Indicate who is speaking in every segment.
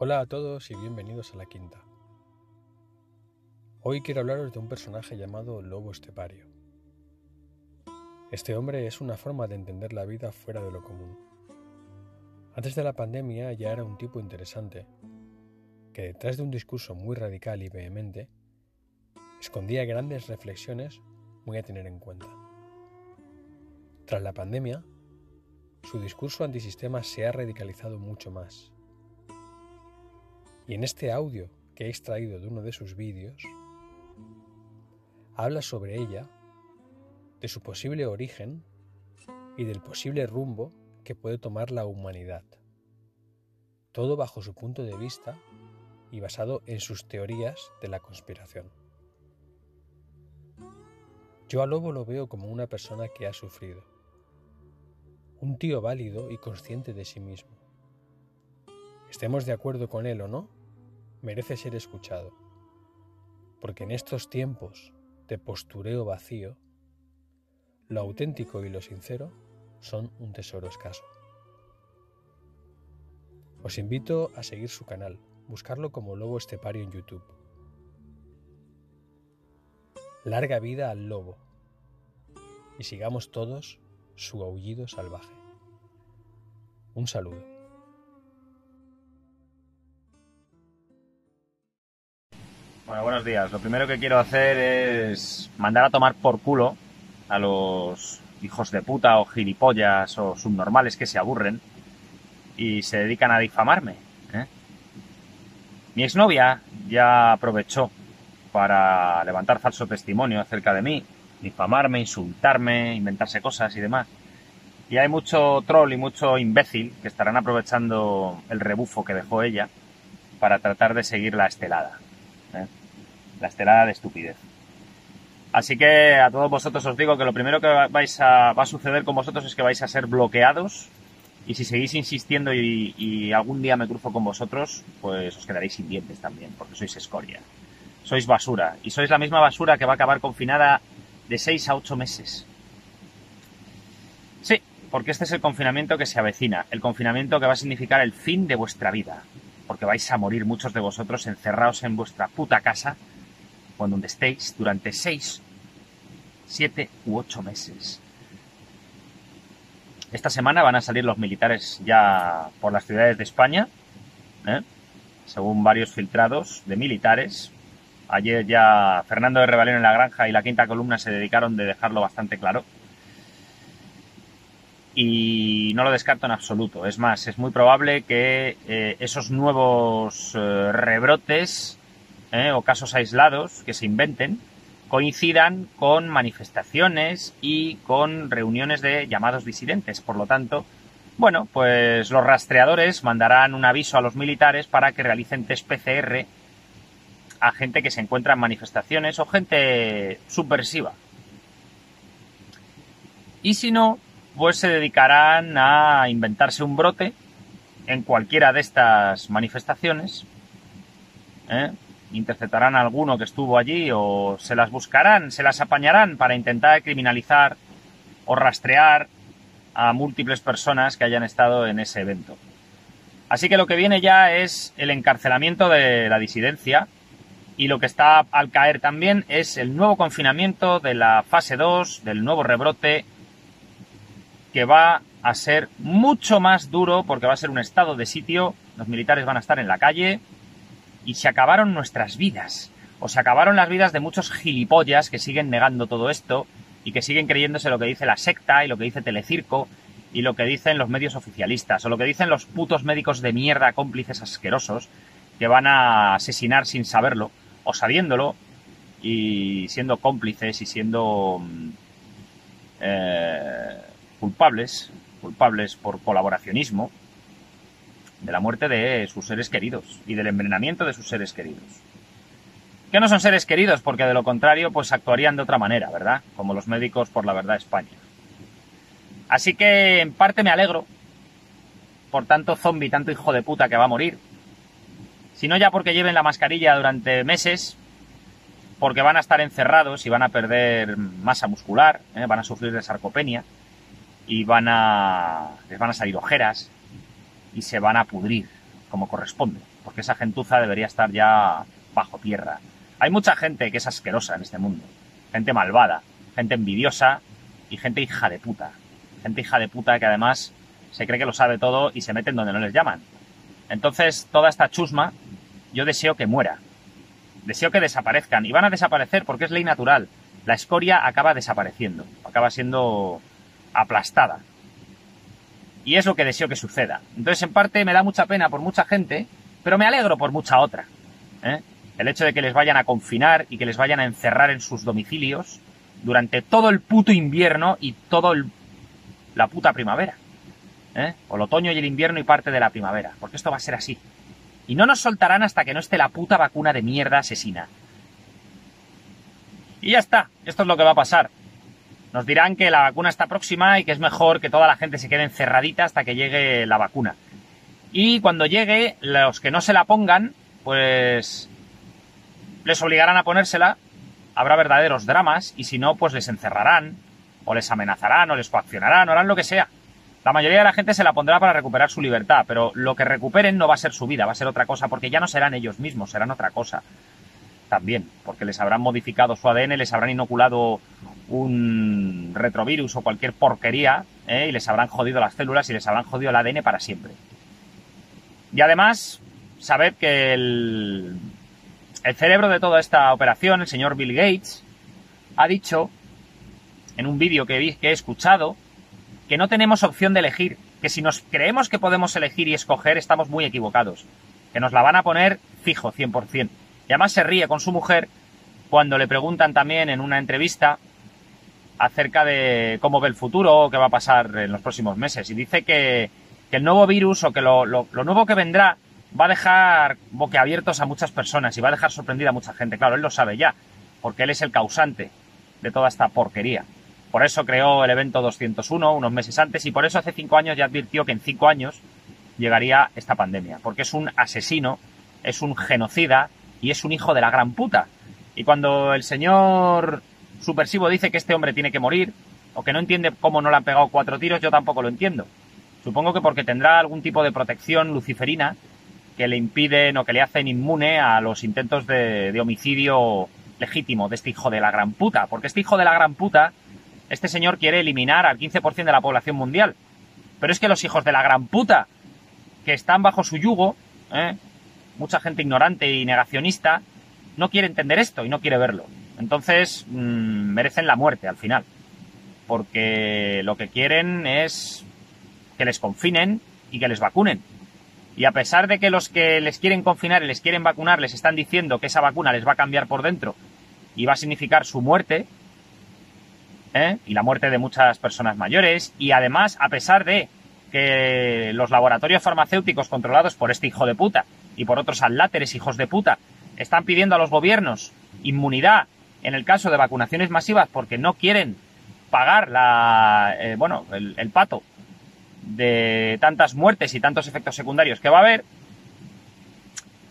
Speaker 1: Hola a todos y bienvenidos a La Quinta. Hoy quiero hablaros de un personaje llamado Lobo Estepario. Este hombre es una forma de entender la vida fuera de lo común. Antes de la pandemia ya era un tipo interesante, que detrás de un discurso muy radical y vehemente, escondía grandes reflexiones muy a tener en cuenta. Tras la pandemia, su discurso antisistema se ha radicalizado mucho más. Y en este audio que he extraído de uno de sus vídeos, habla sobre ella, de su posible origen y del posible rumbo que puede tomar la humanidad. Todo bajo su punto de vista y basado en sus teorías de la conspiración. Yo a Lobo lo veo como una persona que ha sufrido, un tío válido y consciente de sí mismo. Estemos de acuerdo con él o no, merece ser escuchado, porque en estos tiempos de postureo vacío, lo auténtico y lo sincero son un tesoro escaso. Os invito a seguir su canal, buscarlo como Lobo Estepario en YouTube. Larga vida al lobo y sigamos todos su aullido salvaje. Un saludo.
Speaker 2: Bueno, buenos días. Lo primero que quiero hacer es mandar a tomar por culo a los hijos de puta o gilipollas o subnormales que se aburren y se dedican a difamarme. ¿eh? Mi exnovia ya aprovechó para levantar falso testimonio acerca de mí, difamarme, insultarme, inventarse cosas y demás. Y hay mucho troll y mucho imbécil que estarán aprovechando el rebufo que dejó ella para tratar de seguir la estelada. La estelada de estupidez. Así que a todos vosotros os digo que lo primero que vais a, va a suceder con vosotros es que vais a ser bloqueados y si seguís insistiendo y, y, algún día me cruzo con vosotros, pues os quedaréis sin dientes también, porque sois escoria. Sois basura. Y sois la misma basura que va a acabar confinada de 6 a 8 meses. Sí, porque este es el confinamiento que se avecina, el confinamiento que va a significar el fin de vuestra vida, porque vais a morir muchos de vosotros encerrados en vuestra puta casa, cuando donde estéis, durante 6, 7 u 8 meses. Esta semana van a salir los militares ya por las ciudades de España, ¿eh? según varios filtrados de militares. Ayer ya Fernando de Revalero en la granja y la quinta columna se dedicaron de dejarlo bastante claro. Y no lo descarto en absoluto. Es más, es muy probable que eh, esos nuevos eh, rebrotes eh, o casos aislados que se inventen coincidan con manifestaciones y con reuniones de llamados disidentes. Por lo tanto, bueno, pues los rastreadores mandarán un aviso a los militares para que realicen test PCR a gente que se encuentra en manifestaciones o gente subversiva. Y si no, pues se dedicarán a inventarse un brote en cualquiera de estas manifestaciones. ¿eh? Interceptarán a alguno que estuvo allí o se las buscarán, se las apañarán para intentar criminalizar o rastrear a múltiples personas que hayan estado en ese evento. Así que lo que viene ya es el encarcelamiento de la disidencia y lo que está al caer también es el nuevo confinamiento de la fase 2, del nuevo rebrote, que va a ser mucho más duro porque va a ser un estado de sitio, los militares van a estar en la calle, y se acabaron nuestras vidas. O se acabaron las vidas de muchos gilipollas que siguen negando todo esto y que siguen creyéndose lo que dice la secta y lo que dice Telecirco y lo que dicen los medios oficialistas o lo que dicen los putos médicos de mierda cómplices asquerosos que van a asesinar sin saberlo o sabiéndolo y siendo cómplices y siendo eh, culpables, culpables por colaboracionismo de la muerte de sus seres queridos y del envenenamiento de sus seres queridos. Que no son seres queridos, porque de lo contrario, pues actuarían de otra manera, ¿verdad? Como los médicos por la verdad España. Así que en parte me alegro por tanto zombie, tanto hijo de puta que va a morir. Si no ya porque lleven la mascarilla durante meses, porque van a estar encerrados y van a perder masa muscular, ¿eh? van a sufrir de sarcopenia y van a les van a salir ojeras y se van a pudrir como corresponde, porque esa gentuza debería estar ya bajo tierra. Hay mucha gente que es asquerosa en este mundo, gente malvada, gente envidiosa y gente hija de puta. Gente hija de puta que además se cree que lo sabe todo y se meten donde no les llaman. Entonces, toda esta chusma, yo deseo que muera. Deseo que desaparezcan. Y van a desaparecer porque es ley natural. La escoria acaba desapareciendo, acaba siendo aplastada. Y es lo que deseo que suceda. Entonces, en parte, me da mucha pena por mucha gente, pero me alegro por mucha otra. ¿eh? El hecho de que les vayan a confinar y que les vayan a encerrar en sus domicilios durante todo el puto invierno y todo el, la puta primavera. ¿eh? O el otoño y el invierno y parte de la primavera. Porque esto va a ser así. Y no nos soltarán hasta que no esté la puta vacuna de mierda asesina. Y ya está. Esto es lo que va a pasar. Nos dirán que la vacuna está próxima y que es mejor que toda la gente se quede encerradita hasta que llegue la vacuna. Y cuando llegue, los que no se la pongan, pues les obligarán a ponérsela, habrá verdaderos dramas y si no, pues les encerrarán, o les amenazarán, o les coaccionarán, o harán lo que sea. La mayoría de la gente se la pondrá para recuperar su libertad, pero lo que recuperen no va a ser su vida, va a ser otra cosa, porque ya no serán ellos mismos, serán otra cosa. También, porque les habrán modificado su ADN, les habrán inoculado un retrovirus o cualquier porquería, ¿eh? y les habrán jodido las células y les habrán jodido el ADN para siempre. Y además, sabed que el, el cerebro de toda esta operación, el señor Bill Gates, ha dicho en un vídeo que, que he escuchado que no tenemos opción de elegir, que si nos creemos que podemos elegir y escoger estamos muy equivocados, que nos la van a poner fijo 100%. Y además se ríe con su mujer cuando le preguntan también en una entrevista acerca de cómo ve el futuro qué va a pasar en los próximos meses. Y dice que, el nuevo virus o que lo, lo, nuevo que vendrá va a dejar boquiabiertos a muchas personas y va a dejar sorprendida a mucha gente. Claro, él lo sabe ya, porque él es el causante de toda esta porquería. Por eso creó el evento 201 unos meses antes y por eso hace cinco años ya advirtió que en cinco años llegaría esta pandemia. Porque es un asesino, es un genocida y es un hijo de la gran puta. Y cuando el señor Supersivo dice que este hombre tiene que morir, o que no entiende cómo no le han pegado cuatro tiros, yo tampoco lo entiendo. Supongo que porque tendrá algún tipo de protección luciferina que le impiden o que le hacen inmune a los intentos de, de homicidio legítimo de este hijo de la gran puta. Porque este hijo de la gran puta este señor quiere eliminar al 15% de la población mundial. Pero es que los hijos de la gran puta, que están bajo su yugo, ¿eh? mucha gente ignorante y negacionista, no quiere entender esto y no quiere verlo. Entonces mm, merecen la muerte al final. Porque lo que quieren es que les confinen y que les vacunen. Y a pesar de que los que les quieren confinar y les quieren vacunar les están diciendo que esa vacuna les va a cambiar por dentro y va a significar su muerte, ¿eh? y la muerte de muchas personas mayores y además a pesar de que los laboratorios farmacéuticos controlados por este hijo de puta y por otros aláteres hijos de puta están pidiendo a los gobiernos inmunidad en el caso de vacunaciones masivas porque no quieren pagar la eh, bueno el, el pato de tantas muertes y tantos efectos secundarios que va a haber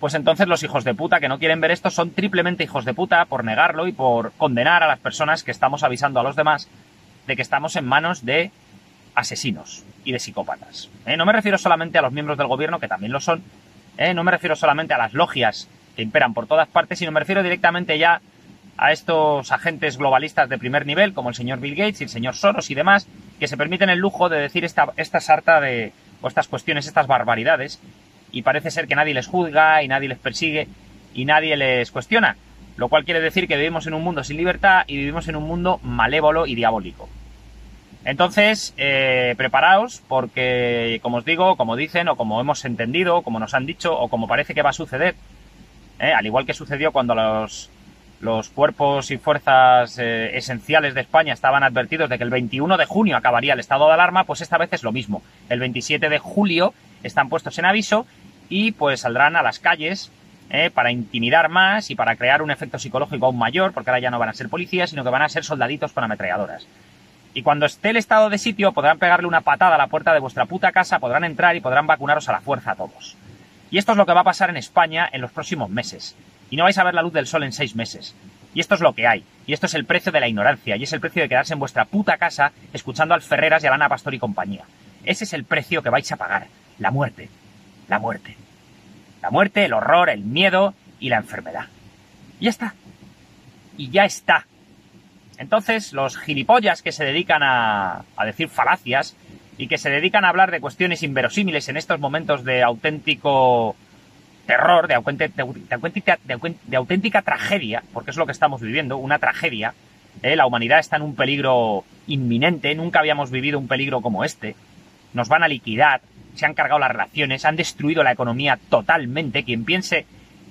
Speaker 2: pues entonces los hijos de puta que no quieren ver esto son triplemente hijos de puta por negarlo y por condenar a las personas que estamos avisando a los demás de que estamos en manos de asesinos y de psicópatas. ¿eh? No me refiero solamente a los miembros del gobierno, que también lo son, ¿eh? no me refiero solamente a las logias que imperan por todas partes, sino me refiero directamente ya a estos agentes globalistas de primer nivel, como el señor Bill Gates y el señor Soros y demás, que se permiten el lujo de decir esta, esta sarta de, o estas cuestiones, estas barbaridades, y parece ser que nadie les juzga y nadie les persigue y nadie les cuestiona, lo cual quiere decir que vivimos en un mundo sin libertad y vivimos en un mundo malévolo y diabólico. Entonces, eh, preparaos porque, como os digo, como dicen o como hemos entendido, como nos han dicho o como parece que va a suceder, eh, al igual que sucedió cuando los, los cuerpos y fuerzas eh, esenciales de España estaban advertidos de que el 21 de junio acabaría el estado de alarma, pues esta vez es lo mismo. El 27 de julio están puestos en aviso y pues saldrán a las calles eh, para intimidar más y para crear un efecto psicológico aún mayor, porque ahora ya no van a ser policías, sino que van a ser soldaditos con ametralladoras. Y cuando esté el estado de sitio, podrán pegarle una patada a la puerta de vuestra puta casa, podrán entrar y podrán vacunaros a la fuerza a todos. Y esto es lo que va a pasar en España en los próximos meses. Y no vais a ver la luz del sol en seis meses. Y esto es lo que hay. Y esto es el precio de la ignorancia. Y es el precio de quedarse en vuestra puta casa escuchando al Ferreras y a Lana Pastor y compañía. Ese es el precio que vais a pagar. La muerte. La muerte. La muerte, el horror, el miedo y la enfermedad. Y ya está. Y ya está. Entonces, los gilipollas que se dedican a, a decir falacias y que se dedican a hablar de cuestiones inverosímiles en estos momentos de auténtico terror, de, auténtica, de, auténtica, tragedia, porque es lo que estamos viviendo, una tragedia. ¿eh? La humanidad está en un peligro inminente, nunca habíamos vivido un peligro como este. Nos van a liquidar, se han cargado las relaciones, han destruido la economía totalmente. Quien piense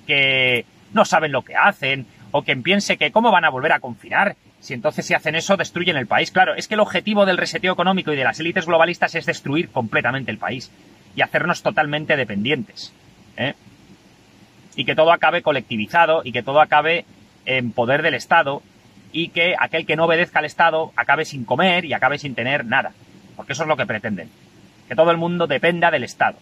Speaker 2: que no saben lo que hacen, o quien piense que cómo van a volver a confinar, si entonces si hacen eso destruyen el país. Claro, es que el objetivo del reseteo económico y de las élites globalistas es destruir completamente el país y hacernos totalmente dependientes. ¿eh? Y que todo acabe colectivizado y que todo acabe en poder del Estado y que aquel que no obedezca al Estado acabe sin comer y acabe sin tener nada. Porque eso es lo que pretenden. Que todo el mundo dependa del Estado.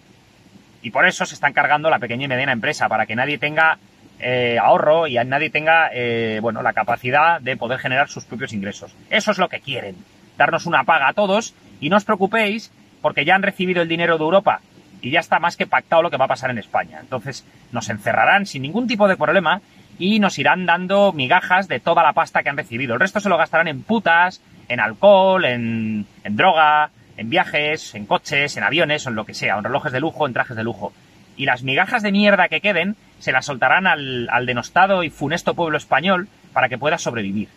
Speaker 2: Y por eso se están cargando la pequeña y mediana empresa, para que nadie tenga eh, ahorro y nadie tenga eh, bueno, la capacidad de poder generar sus propios ingresos. Eso es lo que quieren. Darnos una paga a todos y no os preocupéis porque ya han recibido el dinero de Europa y ya está más que pactado lo que va a pasar en España. Entonces nos encerrarán sin ningún tipo de problema y nos irán dando migajas de toda la pasta que han recibido. El resto se lo gastarán en putas, en alcohol, en, droga, en viajes, en coches, en aviones o en lo que sea, en relojes de lujo, en trajes de lujo. Y las migajas de mierda que queden se las soltarán al, al denostado y funesto pueblo español para que pueda sobrevivir.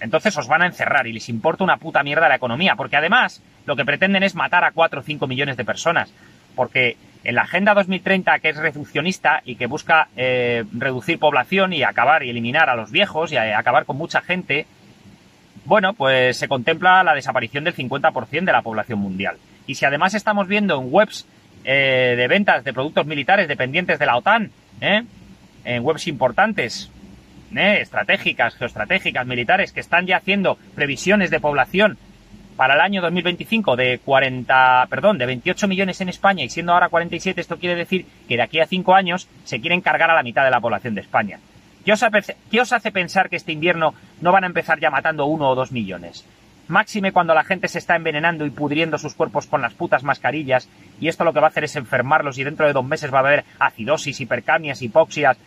Speaker 2: Entonces os van a encerrar y les importa una puta mierda la economía, porque además lo que pretenden es matar a 4 o 5 millones de personas porque en la Agenda 2030, que es reduccionista y que busca eh, reducir población y acabar y eliminar a los viejos y acabar con mucha gente, bueno, pues se contempla la desaparición del 50% de la población mundial. Y si además estamos viendo en webs eh, de ventas de productos militares dependientes de la OTAN, ¿eh? en webs importantes, estratégicas, geoestratégicas, militares, que están ya haciendo previsiones de población para el año 2025 de 40, perdón, de 28 millones en España y siendo ahora 47, esto quiere decir que de aquí a 5 años se quieren cargar a la mitad de la población de España. ¿Qué os, hace, pensar que este invierno no van a empezar ya matando uno o dos millones? Máxime cuando la gente se está envenenando y pudriendo sus cuerpos con las putas mascarillas y esto lo que va a hacer es enfermarlos y dentro de dos meses va a haber acidosis, hipercamias, hipoxias,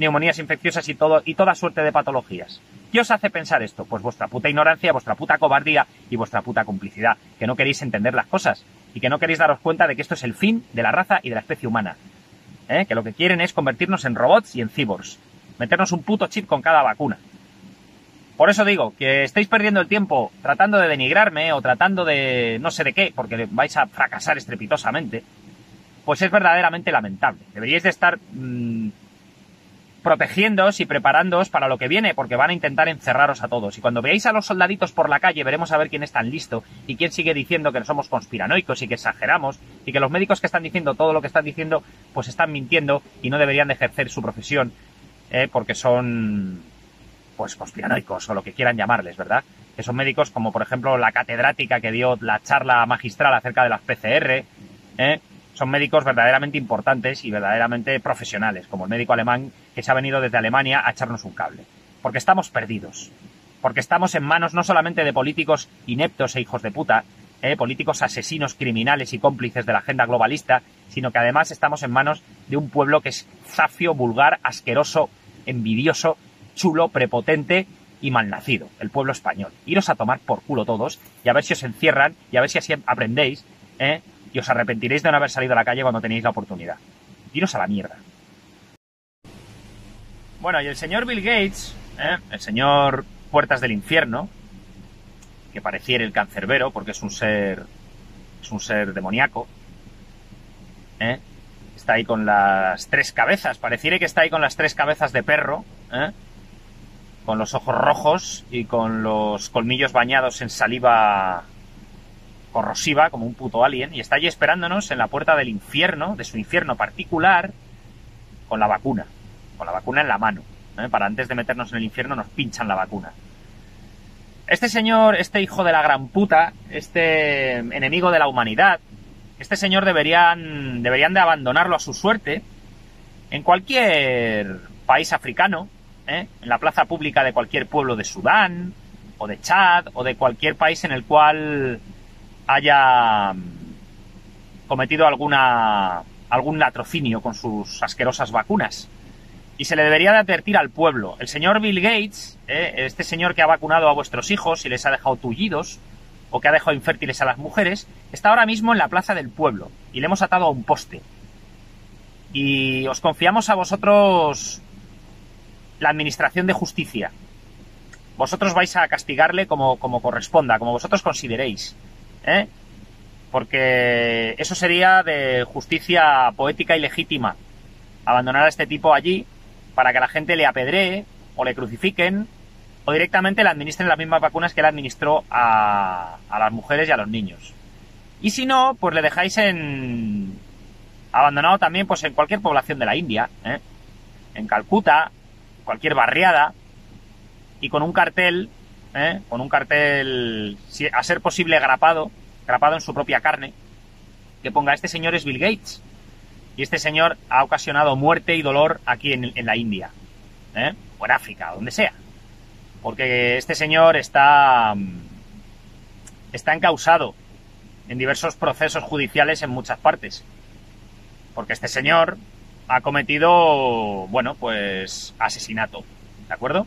Speaker 2: neumonías infecciosas y todo y toda suerte de patologías. ¿Qué os hace pensar esto? Pues vuestra puta ignorancia, vuestra puta cobardía y vuestra puta complicidad, que no queréis entender las cosas y que no queréis daros cuenta de que esto es el fin de la raza y de la especie humana. ¿Eh? Que lo que quieren es convertirnos en robots y en cyborgs, meternos un puto chip con cada vacuna. Por eso digo que estáis perdiendo el tiempo tratando de denigrarme o tratando de no sé de qué, porque vais a fracasar estrepitosamente, pues es verdaderamente lamentable. Deberíais de estar mm, protegiéndoos y preparándoos para lo que viene, porque van a intentar encerraros a todos. Y cuando veáis a los soldaditos por la calle, veremos a ver quién es tan listo y quién sigue diciendo que somos conspiranoicos y que exageramos y que los médicos que están diciendo todo lo que están diciendo, pues están mintiendo y no deberían de ejercer su profesión eh, porque son, pues, conspiranoicos o lo que quieran llamarles, ¿verdad? Que son médicos como, por ejemplo, la catedrática que dio la charla magistral acerca de las PCR, ¿eh? Son médicos verdaderamente importantes y verdaderamente profesionales, como el médico alemán que se ha venido desde Alemania a echarnos un cable. Porque estamos perdidos. Porque estamos en manos no solamente de políticos ineptos e hijos de puta, eh, políticos asesinos, criminales y cómplices de la agenda globalista, sino que además estamos en manos de un pueblo que es zafio, vulgar, asqueroso, envidioso, chulo, prepotente y malnacido, el pueblo español. Iros a tomar por culo todos y a ver si os encierran y a ver si así aprendéis ¿eh? Y os arrepentiréis de no haber salido a la calle cuando tenéis la oportunidad. Iros a la mierda. Bueno, y el señor Bill Gates, ¿eh? el señor Puertas del Infierno, que pareciera el cancerbero, porque es un ser. es un ser demoníaco. ¿eh? Está ahí con las tres cabezas. Pareciera que está ahí con las tres cabezas de perro. ¿eh? Con los ojos rojos y con los colmillos bañados en saliva corrosiva como un puto alien y está allí esperándonos en la puerta del infierno, de su infierno particular, con la vacuna, con la vacuna en la mano. ¿eh? Para antes de meternos en el infierno nos pinchan la vacuna. Este señor, este hijo de la gran puta, este enemigo de la humanidad, este señor deberían, deberían de abandonarlo a su suerte en cualquier país africano, ¿eh? en la plaza pública de cualquier pueblo de Sudán, o de Chad, o de cualquier país en el cual haya cometido alguna algún latrocinio con sus asquerosas vacunas. Y se le debería de advertir al pueblo. El señor Bill Gates, eh, este señor que ha vacunado a vuestros hijos y les ha dejado tullidos, o que ha dejado infértiles a las mujeres, está ahora mismo en la plaza del pueblo y le hemos atado a un poste. Y os confiamos a vosotros la administración de justicia. Vosotros vais a castigarle como, como corresponda, como vosotros consideréis. ¿Eh? Porque eso sería de justicia poética y legítima. Abandonar a este tipo allí para que la gente le apedree o le crucifiquen o directamente le administren las mismas vacunas que él administró a, a las mujeres y a los niños. Y si no, pues le dejáis en abandonado también pues en cualquier población de la India, ¿eh? en Calcuta, cualquier barriada, y con un cartel, ¿eh? con un cartel, a ser posible grapado, grapado en su propia carne, que ponga este señor es Bill Gates, y este señor ha ocasionado muerte y dolor aquí en, en la India, ¿eh? o en África, donde sea porque este señor está, está encausado en diversos procesos judiciales en muchas partes. Porque este señor ha cometido, bueno, pues asesinato, ¿de acuerdo?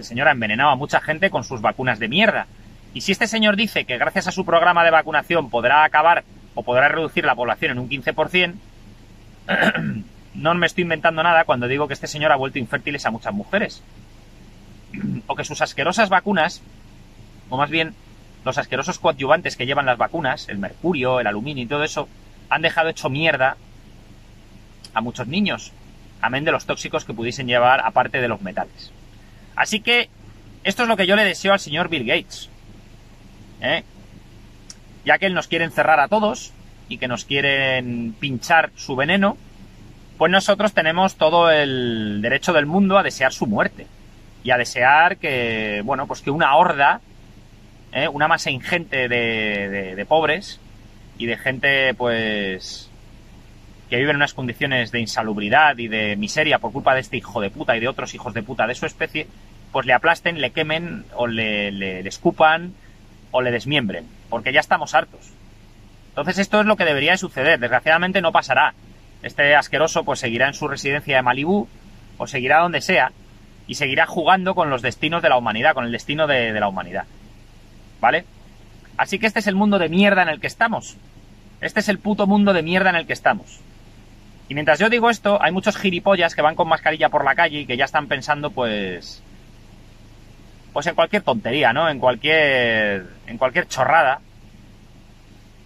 Speaker 2: Este señor ha envenenado a mucha gente con sus vacunas de mierda. Y si este señor dice que gracias a su programa de vacunación podrá acabar o podrá reducir la población en un 15%, no me estoy inventando nada cuando digo que este señor ha vuelto infértiles a muchas mujeres o que sus asquerosas vacunas, o más bien los asquerosos coadyuvantes que llevan las vacunas, el mercurio, el aluminio y todo eso, han dejado hecho mierda a muchos niños, amén de los tóxicos que pudiesen llevar aparte de los metales. Así que esto es lo que yo le deseo al señor Bill Gates. ¿eh? Ya que él nos quiere encerrar a todos y que nos quieren pinchar su veneno, pues nosotros tenemos todo el derecho del mundo a desear su muerte y a desear que, bueno, pues que una horda, ¿eh? una masa ingente de, de, pobres y de gente, pues, que vive en unas condiciones de insalubridad y de miseria por culpa de este hijo de puta y de otros hijos de puta de su especie, pues le aplasten, le quemen o le, le, escupan o le desmiembren, porque ya estamos hartos. Entonces esto es lo que debería de suceder. Desgraciadamente no pasará. Este asqueroso pues seguirá en su residencia de Malibú o seguirá donde sea y seguirá jugando con los destinos de la humanidad, con el destino de, la humanidad. ¿Vale? Así que este es el mundo de mierda en el que estamos. Este es el puto mundo de mierda en el que estamos. Y mientras yo digo esto, hay muchos gilipollas que van con mascarilla por la calle y que ya están pensando, pues. Pues en cualquier tontería, ¿no? En cualquier. En cualquier chorrada.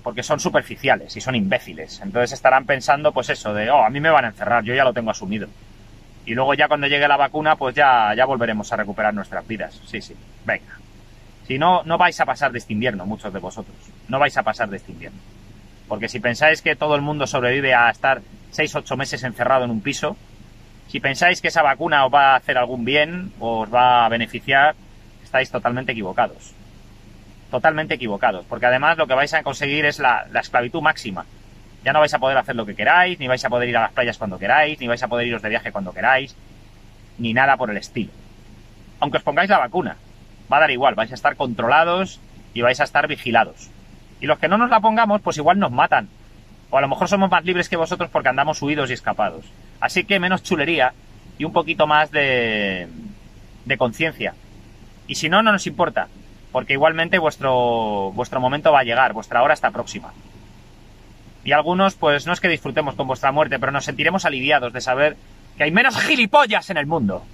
Speaker 2: Porque son superficiales y son imbéciles. Entonces estarán pensando, pues eso, de, oh, a mí me van a encerrar, yo ya lo tengo asumido. Y luego ya cuando llegue la vacuna, pues ya, ya volveremos a recuperar nuestras vidas. Sí, sí. Venga. Si no, no vais a pasar de este invierno, muchos de vosotros. No vais a pasar de este invierno. Porque si pensáis que todo el mundo sobrevive a estar 6-8 meses encerrado en un piso, si pensáis que esa vacuna os va a hacer algún bien o os va a beneficiar, estáis totalmente equivocados. Totalmente equivocados. Porque además lo que vais a conseguir es la, la esclavitud máxima. Ya no vais a poder hacer lo que queráis, ni vais a poder ir a las playas cuando queráis, ni vais a poder iros de viaje cuando queráis, ni nada por el estilo. Aunque os pongáis la vacuna, va a dar igual, vais a estar controlados y vais a estar vigilados. Y los que no nos la pongamos, pues igual nos matan. O a lo mejor somos más libres que vosotros porque andamos huidos y escapados. Así que menos chulería y un poquito más de, de conciencia. Y si no, no nos importa, porque igualmente vuestro, vuestro momento va a llegar, vuestra hora está próxima. Y algunos, pues no es que disfrutemos con vuestra muerte, pero nos sentiremos aliviados de saber que hay menos gilipollas en el mundo.